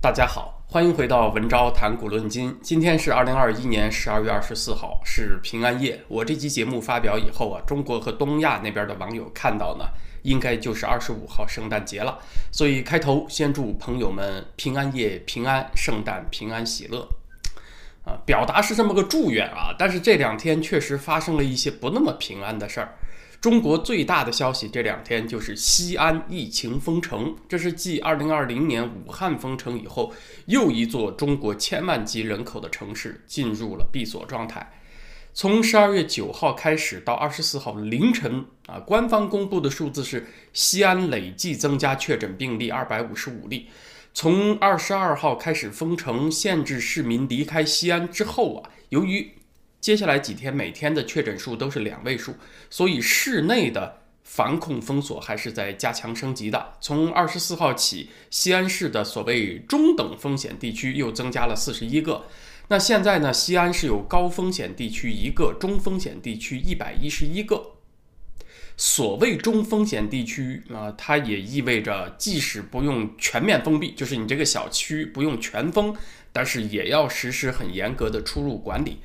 大家好，欢迎回到文昭谈古论今。今天是二零二一年十二月二十四号，是平安夜。我这期节目发表以后啊，中国和东亚那边的网友看到呢，应该就是二十五号圣诞节了。所以开头先祝朋友们平安夜平安，圣诞平安喜乐。啊，表达是这么个祝愿啊，但是这两天确实发生了一些不那么平安的事儿。中国最大的消息这两天就是西安疫情封城，这是继2020年武汉封城以后，又一座中国千万级人口的城市进入了闭锁状态。从12月9号开始到24号凌晨啊，官方公布的数字是西安累计增加确诊病例255例。从22号开始封城，限制市民离开西安之后啊，由于接下来几天每天的确诊数都是两位数，所以市内的防控封锁还是在加强升级的。从二十四号起，西安市的所谓中等风险地区又增加了四十一个。那现在呢，西安是有高风险地区一个，中风险地区一百一十一个。所谓中风险地区啊，它也意味着即使不用全面封闭，就是你这个小区不用全封，但是也要实施很严格的出入管理。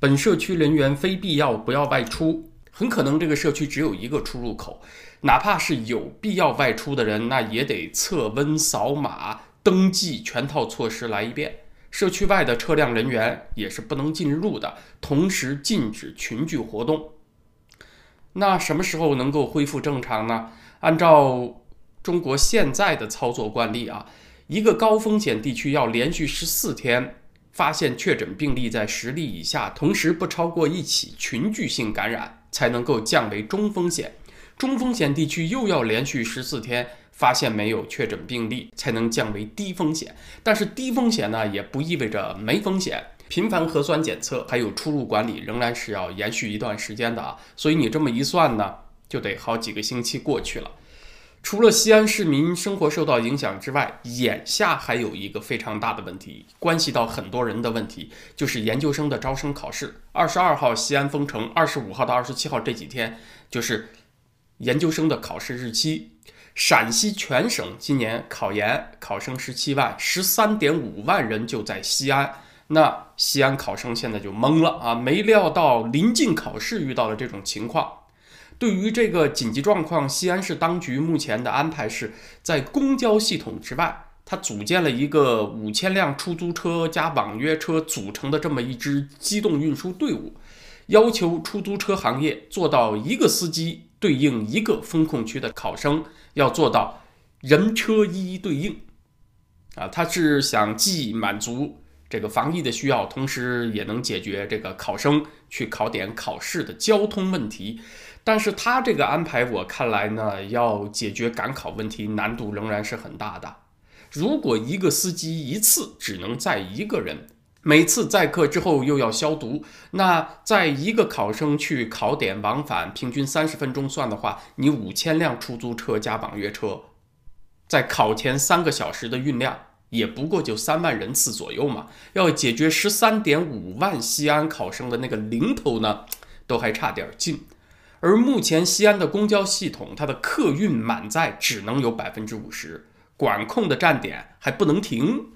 本社区人员非必要不要外出，很可能这个社区只有一个出入口，哪怕是有必要外出的人，那也得测温、扫码、登记，全套措施来一遍。社区外的车辆人员也是不能进入的，同时禁止群聚活动。那什么时候能够恢复正常呢？按照中国现在的操作惯例啊，一个高风险地区要连续十四天。发现确诊病例在十例以下，同时不超过一起群聚性感染，才能够降为中风险。中风险地区又要连续十四天发现没有确诊病例，才能降为低风险。但是低风险呢，也不意味着没风险。频繁核酸检测还有出入管理仍然是要延续一段时间的啊。所以你这么一算呢，就得好几个星期过去了。除了西安市民生活受到影响之外，眼下还有一个非常大的问题，关系到很多人的问题，就是研究生的招生考试。二十二号西安封城，二十五号到二十七号这几天就是研究生的考试日期。陕西全省今年考研考生十七万，十三点五万人就在西安。那西安考生现在就懵了啊，没料到临近考试遇到了这种情况。对于这个紧急状况，西安市当局目前的安排是在公交系统之外，它组建了一个五千辆出租车加网约车组成的这么一支机动运输队伍，要求出租车行业做到一个司机对应一个风控区的考生，要做到人车一一对应。啊，他是想既满足这个防疫的需要，同时也能解决这个考生去考点考试的交通问题。但是他这个安排，我看来呢，要解决赶考问题难度仍然是很大的。如果一个司机一次只能载一个人，每次载客之后又要消毒，那在一个考生去考点往返平均三十分钟算的话，你五千辆出租车加网约车，在考前三个小时的运量也不过就三万人次左右嘛。要解决十三点五万西安考生的那个零头呢，都还差点劲。而目前西安的公交系统，它的客运满载只能有百分之五十，管控的站点还不能停，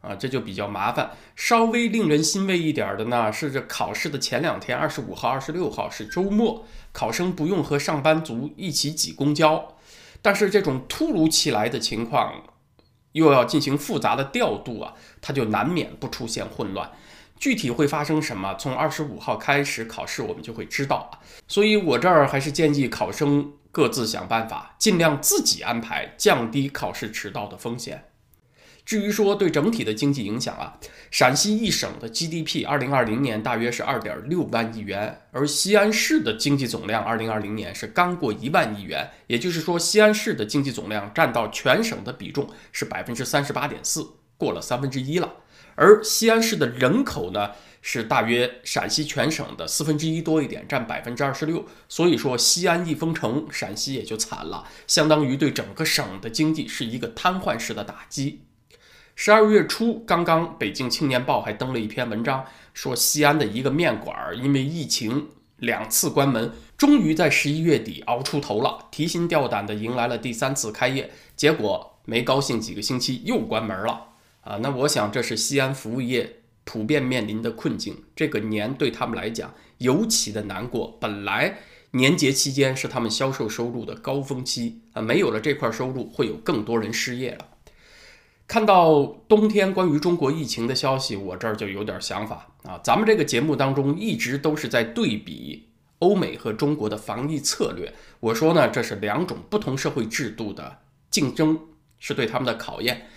啊，这就比较麻烦。稍微令人欣慰一点的呢，是这考试的前两天，二十五号、二十六号是周末，考生不用和上班族一起挤公交。但是这种突如其来的情况，又要进行复杂的调度啊，它就难免不出现混乱。具体会发生什么？从二十五号开始考试，我们就会知道啊。所以我这儿还是建议考生各自想办法，尽量自己安排，降低考试迟到的风险。至于说对整体的经济影响啊，陕西一省的 GDP 二零二零年大约是二点六万亿元，而西安市的经济总量二零二零年是刚过一万亿元，也就是说，西安市的经济总量占到全省的比重是百分之三十八点四，过了三分之一了。而西安市的人口呢，是大约陕西全省的四分之一多一点，占百分之二十六。所以说，西安一封城，陕西也就惨了，相当于对整个省的经济是一个瘫痪式的打击。十二月初，刚刚《北京青年报》还登了一篇文章，说西安的一个面馆因为疫情两次关门，终于在十一月底熬出头了，提心吊胆地迎来了第三次开业，结果没高兴几个星期又关门了。啊。那我想这是西安服务业普遍面临的困境。这个年对他们来讲尤其的难过。本来年节期间是他们销售收入的高峰期啊，没有了这块收入，会有更多人失业了。看到冬天关于中国疫情的消息，我这儿就有点想法啊。咱们这个节目当中一直都是在对比欧美和中国的防疫策略。我说呢，这是两种不同社会制度的竞争，是对他们的考验。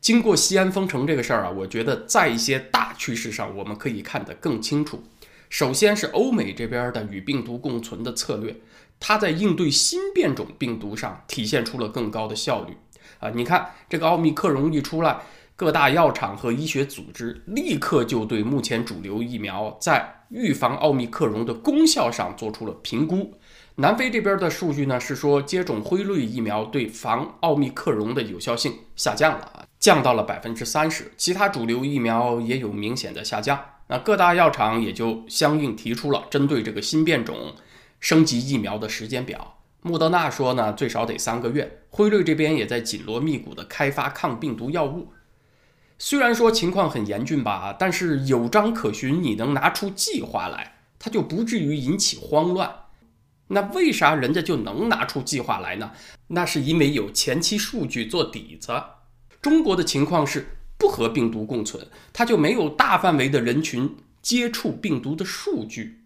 经过西安封城这个事儿啊，我觉得在一些大趋势上我们可以看得更清楚。首先是欧美这边的与病毒共存的策略，它在应对新变种病毒上体现出了更高的效率。啊，你看这个奥密克戎一出来，各大药厂和医学组织立刻就对目前主流疫苗在预防奥密克戎的功效上做出了评估。南非这边的数据呢是说，接种辉瑞疫苗对防奥密克戎的有效性下降了啊，降到了百分之三十。其他主流疫苗也有明显的下降。那各大药厂也就相应提出了针对这个新变种升级疫苗的时间表。莫德纳说呢，最少得三个月。辉瑞这边也在紧锣密鼓地开发抗病毒药物。虽然说情况很严峻吧，但是有章可循，你能拿出计划来，它就不至于引起慌乱。那为啥人家就能拿出计划来呢？那是因为有前期数据做底子。中国的情况是不和病毒共存，它就没有大范围的人群接触病毒的数据，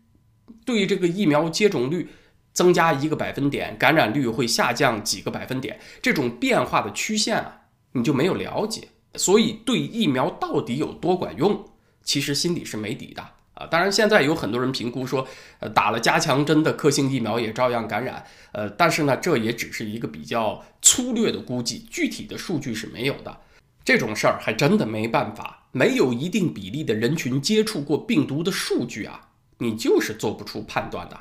对于这个疫苗接种率。增加一个百分点，感染率会下降几个百分点，这种变化的曲线啊，你就没有了解，所以对疫苗到底有多管用，其实心里是没底的啊。当然，现在有很多人评估说，呃，打了加强针的科兴疫苗也照样感染，呃，但是呢，这也只是一个比较粗略的估计，具体的数据是没有的。这种事儿还真的没办法，没有一定比例的人群接触过病毒的数据啊，你就是做不出判断的。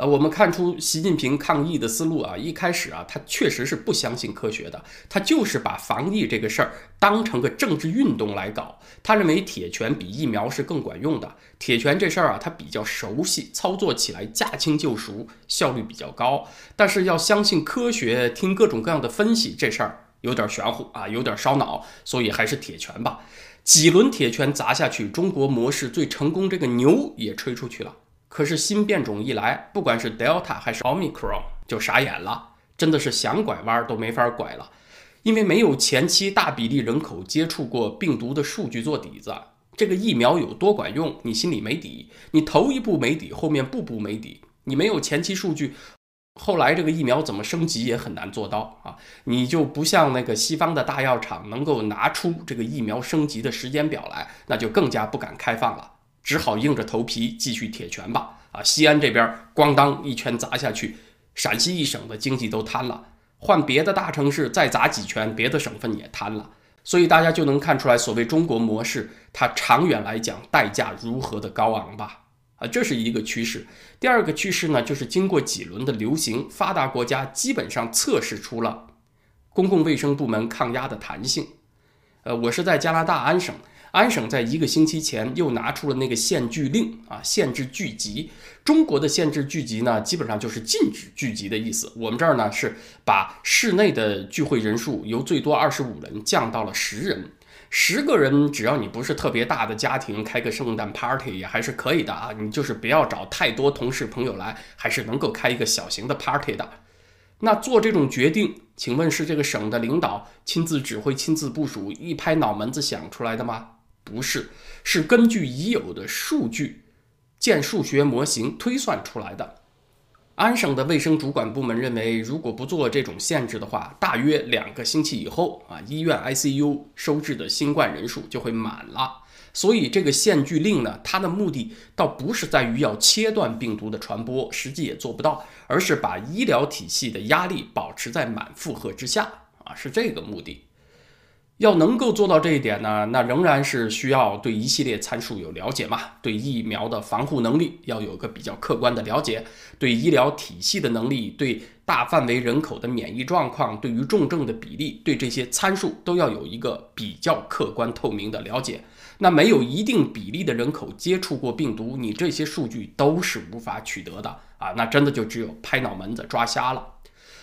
呃，我们看出习近平抗疫的思路啊，一开始啊，他确实是不相信科学的，他就是把防疫这个事儿当成个政治运动来搞。他认为铁拳比疫苗是更管用的，铁拳这事儿啊，他比较熟悉，操作起来驾轻就熟，效率比较高。但是要相信科学，听各种各样的分析，这事儿有点玄乎啊，有点烧脑，所以还是铁拳吧。几轮铁拳砸下去，中国模式最成功这个牛也吹出去了。可是新变种一来，不管是 Delta 还是 Omicron，就傻眼了，真的是想拐弯都没法拐了，因为没有前期大比例人口接触过病毒的数据做底子，这个疫苗有多管用，你心里没底，你头一步没底，后面步步没底，你没有前期数据，后来这个疫苗怎么升级也很难做到啊，你就不像那个西方的大药厂能够拿出这个疫苗升级的时间表来，那就更加不敢开放了。只好硬着头皮继续铁拳吧！啊，西安这边咣当一拳砸下去，陕西一省的经济都瘫了。换别的大城市再砸几拳，别的省份也瘫了。所以大家就能看出来，所谓中国模式，它长远来讲代价如何的高昂吧？啊，这是一个趋势。第二个趋势呢，就是经过几轮的流行，发达国家基本上测试出了公共卫生部门抗压的弹性。呃，我是在加拿大安省。安省在一个星期前又拿出了那个限聚令啊，限制聚集。中国的限制聚集呢，基本上就是禁止聚集的意思。我们这儿呢是把室内的聚会人数由最多二十五人降到了十人。十个人，只要你不是特别大的家庭，开个圣诞 party 也还是可以的啊。你就是不要找太多同事朋友来，还是能够开一个小型的 party 的。那做这种决定，请问是这个省的领导亲自指挥、亲自部署，一拍脑门子想出来的吗？不是，是根据已有的数据建数学模型推算出来的。安省的卫生主管部门认为，如果不做这种限制的话，大约两个星期以后啊，医院 ICU 收治的新冠人数就会满了。所以这个限聚令呢，它的目的倒不是在于要切断病毒的传播，实际也做不到，而是把医疗体系的压力保持在满负荷之下啊，是这个目的。要能够做到这一点呢，那仍然是需要对一系列参数有了解嘛，对疫苗的防护能力要有个比较客观的了解，对医疗体系的能力，对大范围人口的免疫状况，对于重症的比例，对这些参数都要有一个比较客观透明的了解。那没有一定比例的人口接触过病毒，你这些数据都是无法取得的啊，那真的就只有拍脑门子抓瞎了。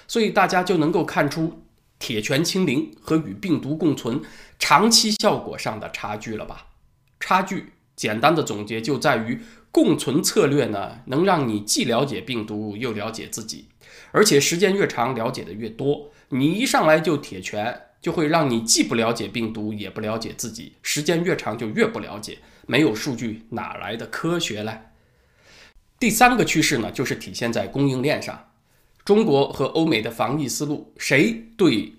所以大家就能够看出。铁拳清零和与病毒共存长期效果上的差距了吧？差距简单的总结就在于共存策略呢，能让你既了解病毒又了解自己，而且时间越长，了解的越多。你一上来就铁拳，就会让你既不了解病毒，也不了解自己。时间越长，就越不了解。没有数据，哪来的科学嘞？第三个趋势呢，就是体现在供应链上。中国和欧美的防疫思路，谁对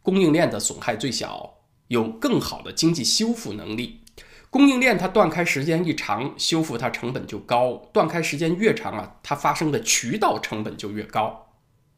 供应链的损害最小，有更好的经济修复能力？供应链它断开时间一长，修复它成本就高；断开时间越长啊，它发生的渠道成本就越高。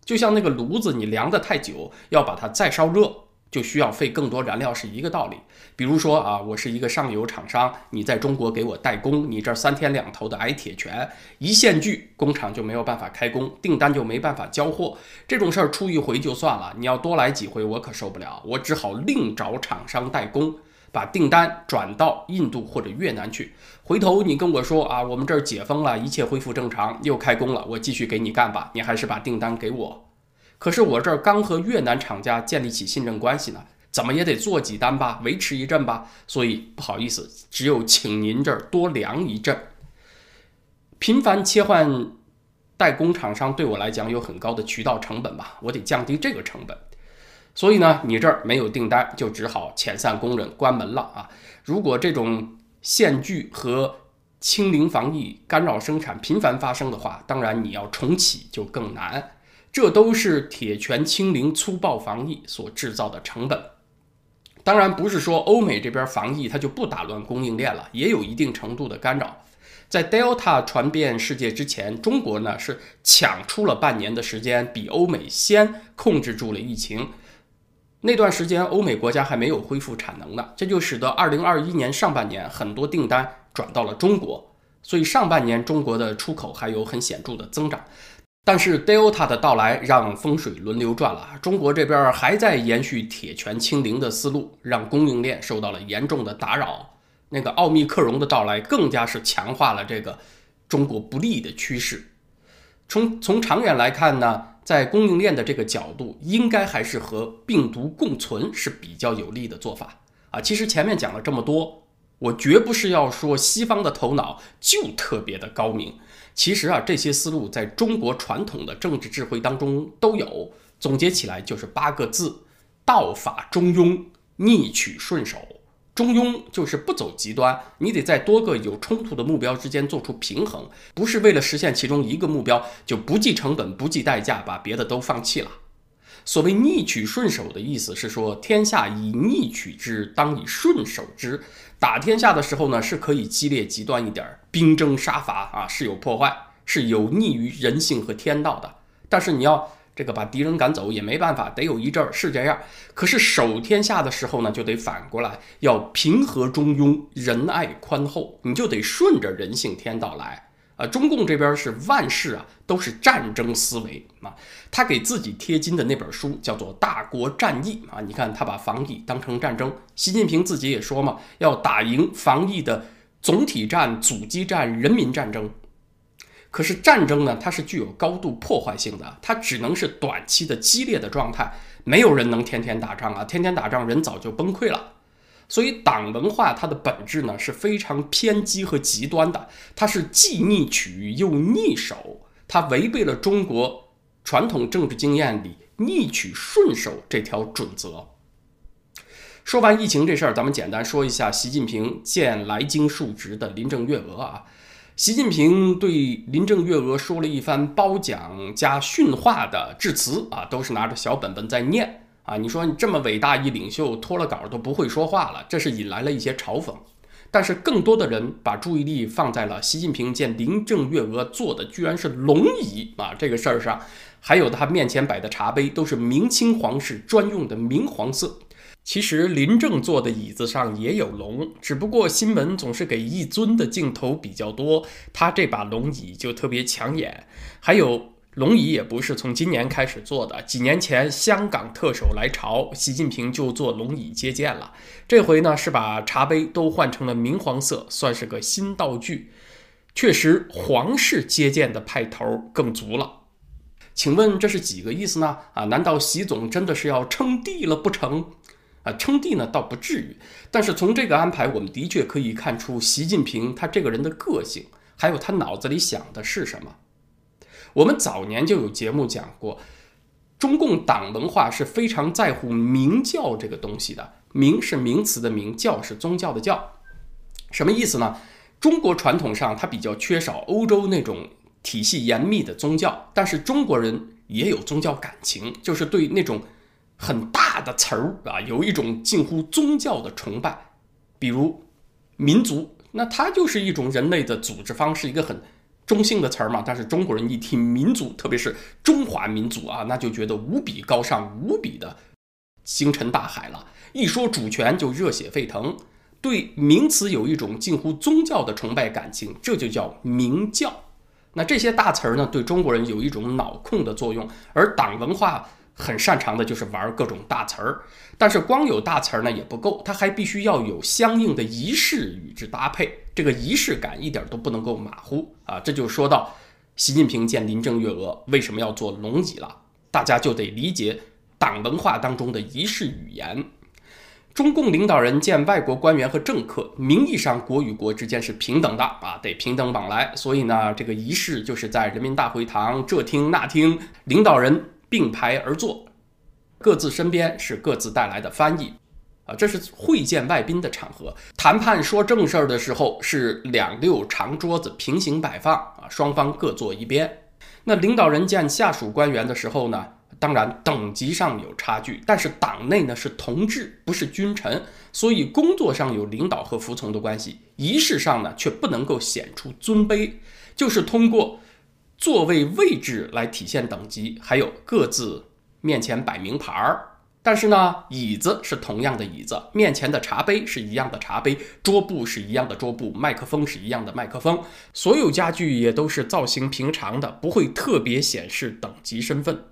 就像那个炉子，你凉的太久，要把它再烧热。就需要费更多燃料是一个道理。比如说啊，我是一个上游厂商，你在中国给我代工，你这三天两头的挨铁拳，一限聚工厂就没有办法开工，订单就没办法交货。这种事儿出一回就算了，你要多来几回我可受不了，我只好另找厂商代工，把订单转到印度或者越南去。回头你跟我说啊，我们这儿解封了，一切恢复正常，又开工了，我继续给你干吧，你还是把订单给我。可是我这儿刚和越南厂家建立起信任关系呢，怎么也得做几单吧，维持一阵吧。所以不好意思，只有请您这儿多量一阵。频繁切换代工厂商对我来讲有很高的渠道成本吧，我得降低这个成本。所以呢，你这儿没有订单，就只好遣散工人，关门了啊。如果这种限聚和清零防疫干扰生产频繁发生的话，当然你要重启就更难。这都是铁拳清零、粗暴防疫所制造的成本。当然，不是说欧美这边防疫它就不打乱供应链了，也有一定程度的干扰。在 Delta 传遍世界之前，中国呢是抢出了半年的时间，比欧美先控制住了疫情。那段时间，欧美国家还没有恢复产能呢，这就使得2021年上半年很多订单转到了中国，所以上半年中国的出口还有很显著的增长。但是 Delta 的到来让风水轮流转了，中国这边还在延续铁拳清零的思路，让供应链受到了严重的打扰。那个奥密克戎的到来更加是强化了这个中国不利的趋势。从从长远来看呢，在供应链的这个角度，应该还是和病毒共存是比较有利的做法啊。其实前面讲了这么多，我绝不是要说西方的头脑就特别的高明。其实啊，这些思路在中国传统的政治智慧当中都有，总结起来就是八个字：道法中庸，逆取顺守。中庸就是不走极端，你得在多个有冲突的目标之间做出平衡，不是为了实现其中一个目标就不计成本、不计代价，把别的都放弃了。所谓逆取顺守的意思是说，天下以逆取之，当以顺守之。打天下的时候呢，是可以激烈极端一点，兵征杀伐啊，是有破坏，是有逆于人性和天道的。但是你要这个把敌人赶走也没办法，得有一阵儿是这样。可是守天下的时候呢，就得反过来，要平和中庸，仁爱宽厚，你就得顺着人性天道来。啊，中共这边是万事啊都是战争思维啊，他给自己贴金的那本书叫做《大国战役》啊，你看他把防疫当成战争，习近平自己也说嘛，要打赢防疫的总体战、阻击战、人民战争。可是战争呢，它是具有高度破坏性的，它只能是短期的激烈的状态，没有人能天天打仗啊，天天打仗人早就崩溃了。所以党文化它的本质呢是非常偏激和极端的，它是既逆取又逆守，它违背了中国传统政治经验里逆取顺守这条准则。说完疫情这事儿，咱们简单说一下习近平见来京述职的林郑月娥啊。习近平对林郑月娥说了一番褒奖加训话的致辞啊，都是拿着小本本在念。啊，你说你这么伟大一领袖，脱了稿都不会说话了，这是引来了一些嘲讽。但是更多的人把注意力放在了习近平见林郑月娥坐的居然是龙椅啊这个事儿上，还有他面前摆的茶杯都是明清皇室专用的明黄色。其实林郑坐的椅子上也有龙，只不过新闻总是给一尊的镜头比较多，他这把龙椅就特别抢眼。还有。龙椅也不是从今年开始做的，几年前香港特首来朝，习近平就坐龙椅接见了。这回呢是把茶杯都换成了明黄色，算是个新道具。确实，皇室接见的派头更足了。请问这是几个意思呢？啊，难道习总真的是要称帝了不成？啊，称帝呢倒不至于，但是从这个安排，我们的确可以看出习近平他这个人的个性，还有他脑子里想的是什么。我们早年就有节目讲过，中共党文化是非常在乎明教这个东西的，明是名词的明，教是宗教的教，什么意思呢？中国传统上它比较缺少欧洲那种体系严密的宗教，但是中国人也有宗教感情，就是对那种。很大的词儿啊，有一种近乎宗教的崇拜，比如民族，那它就是一种人类的组织方式，一个很中性的词儿嘛。但是中国人一听民族，特别是中华民族啊，那就觉得无比高尚，无比的星辰大海了。一说主权就热血沸腾，对名词有一种近乎宗教的崇拜感情，这就叫明教。那这些大词儿呢，对中国人有一种脑控的作用，而党文化。很擅长的就是玩各种大词儿，但是光有大词儿呢也不够，它还必须要有相应的仪式与之搭配，这个仪式感一点都不能够马虎啊！这就说到习近平见林郑月娥为什么要做龙椅了，大家就得理解党文化当中的仪式语言。中共领导人见外国官员和政客，名义上国与国之间是平等的啊，得平等往来，所以呢，这个仪式就是在人民大会堂这厅那厅，领导人。并排而坐，各自身边是各自带来的翻译，啊，这是会见外宾的场合。谈判说正事儿的时候是两六长桌子平行摆放，啊，双方各坐一边。那领导人见下属官员的时候呢，当然等级上有差距，但是党内呢是同志，不是君臣，所以工作上有领导和服从的关系，仪式上呢却不能够显出尊卑，就是通过。座位位置来体现等级，还有各自面前摆名牌儿，但是呢，椅子是同样的椅子，面前的茶杯是一样的茶杯，桌布是一样的桌布，麦克风是一样的麦克风，所有家具也都是造型平常的，不会特别显示等级身份。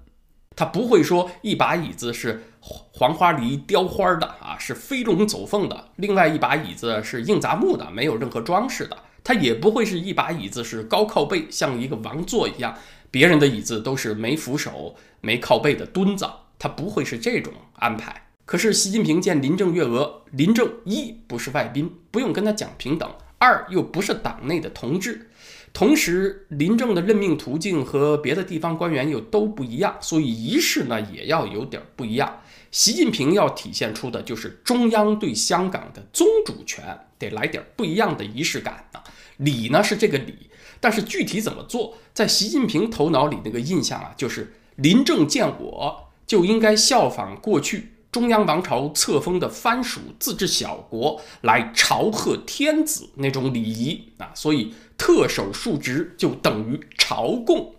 他不会说一把椅子是黄花梨雕花的啊，是飞龙走凤的，另外一把椅子是硬杂木的，没有任何装饰的。他也不会是一把椅子是高靠背，像一个王座一样，别人的椅子都是没扶手、没靠背的墩子，他不会是这种安排。可是习近平见林郑月娥，林郑一不是外宾，不用跟他讲平等；二又不是党内的同志，同时林郑的任命途径和别的地方官员又都不一样，所以仪式呢也要有点不一样。习近平要体现出的就是中央对香港的宗主权，得来点不一样的仪式感啊！礼呢是这个礼，但是具体怎么做，在习近平头脑里那个印象啊，就是临政见我就应该效仿过去中央王朝册封的藩属自治小国来朝贺天子那种礼仪啊，所以特首述职就等于朝贡，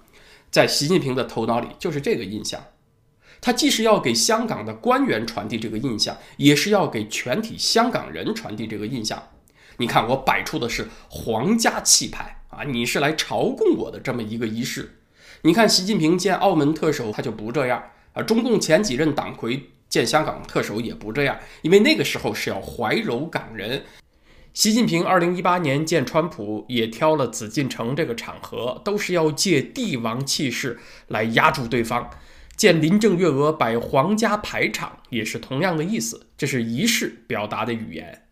在习近平的头脑里就是这个印象。他既是要给香港的官员传递这个印象，也是要给全体香港人传递这个印象。你看，我摆出的是皇家气派啊，你是来朝贡我的这么一个仪式。你看，习近平见澳门特首，他就不这样啊。中共前几任党魁见香港特首也不这样，因为那个时候是要怀柔港人。习近平二零一八年见川普，也挑了紫禁城这个场合，都是要借帝王气势来压住对方。见林郑月娥摆皇家排场也是同样的意思，这是仪式表达的语言。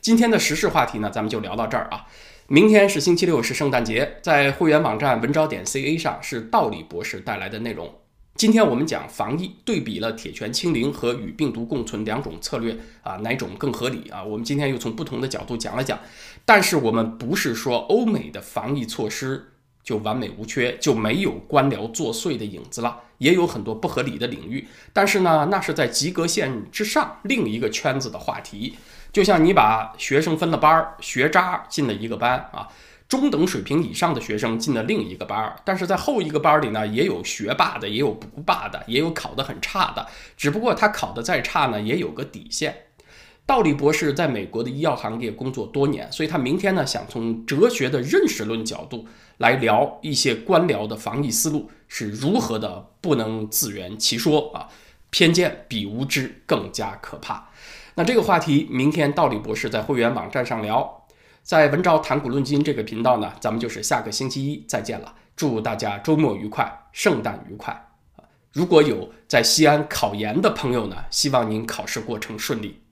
今天的时事话题呢，咱们就聊到这儿啊。明天是星期六，是圣诞节，在会员网站文招点 ca 上是道理博士带来的内容。今天我们讲防疫，对比了铁拳清零和与病毒共存两种策略啊，哪种更合理啊？我们今天又从不同的角度讲了讲。但是我们不是说欧美的防疫措施。就完美无缺，就没有官僚作祟的影子了。也有很多不合理的领域，但是呢，那是在及格线之上另一个圈子的话题。就像你把学生分了班儿，学渣进了一个班啊，中等水平以上的学生进了另一个班儿，但是在后一个班里呢，也有学霸的，也有不霸的，也有考得很差的。只不过他考得再差呢，也有个底线。道理博士在美国的医药行业工作多年，所以他明天呢想从哲学的认识论角度来聊一些官僚的防疫思路是如何的不能自圆其说啊，偏见比无知更加可怕。那这个话题明天道理博士在会员网站上聊，在文昭谈古论今这个频道呢，咱们就是下个星期一再见了。祝大家周末愉快，圣诞愉快。如果有在西安考研的朋友呢，希望您考试过程顺利。